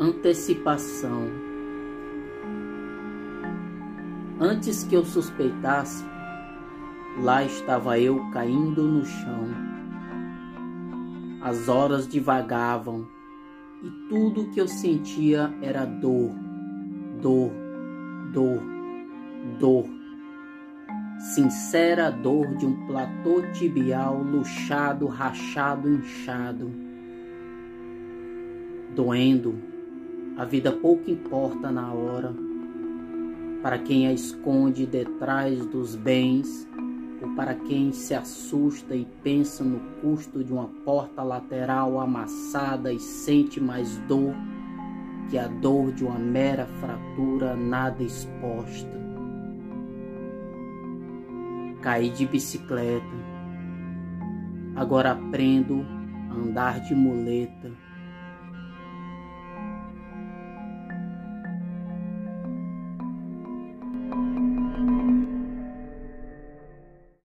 Antecipação. Antes que eu suspeitasse, lá estava eu caindo no chão. As horas divagavam e tudo que eu sentia era dor, dor, dor, dor. Sincera dor de um platô tibial luxado, rachado, inchado. Doendo, a vida pouco importa na hora. Para quem a esconde detrás dos bens, ou para quem se assusta e pensa no custo de uma porta lateral amassada e sente mais dor que a dor de uma mera fratura nada exposta. Caí de bicicleta, agora aprendo a andar de muleta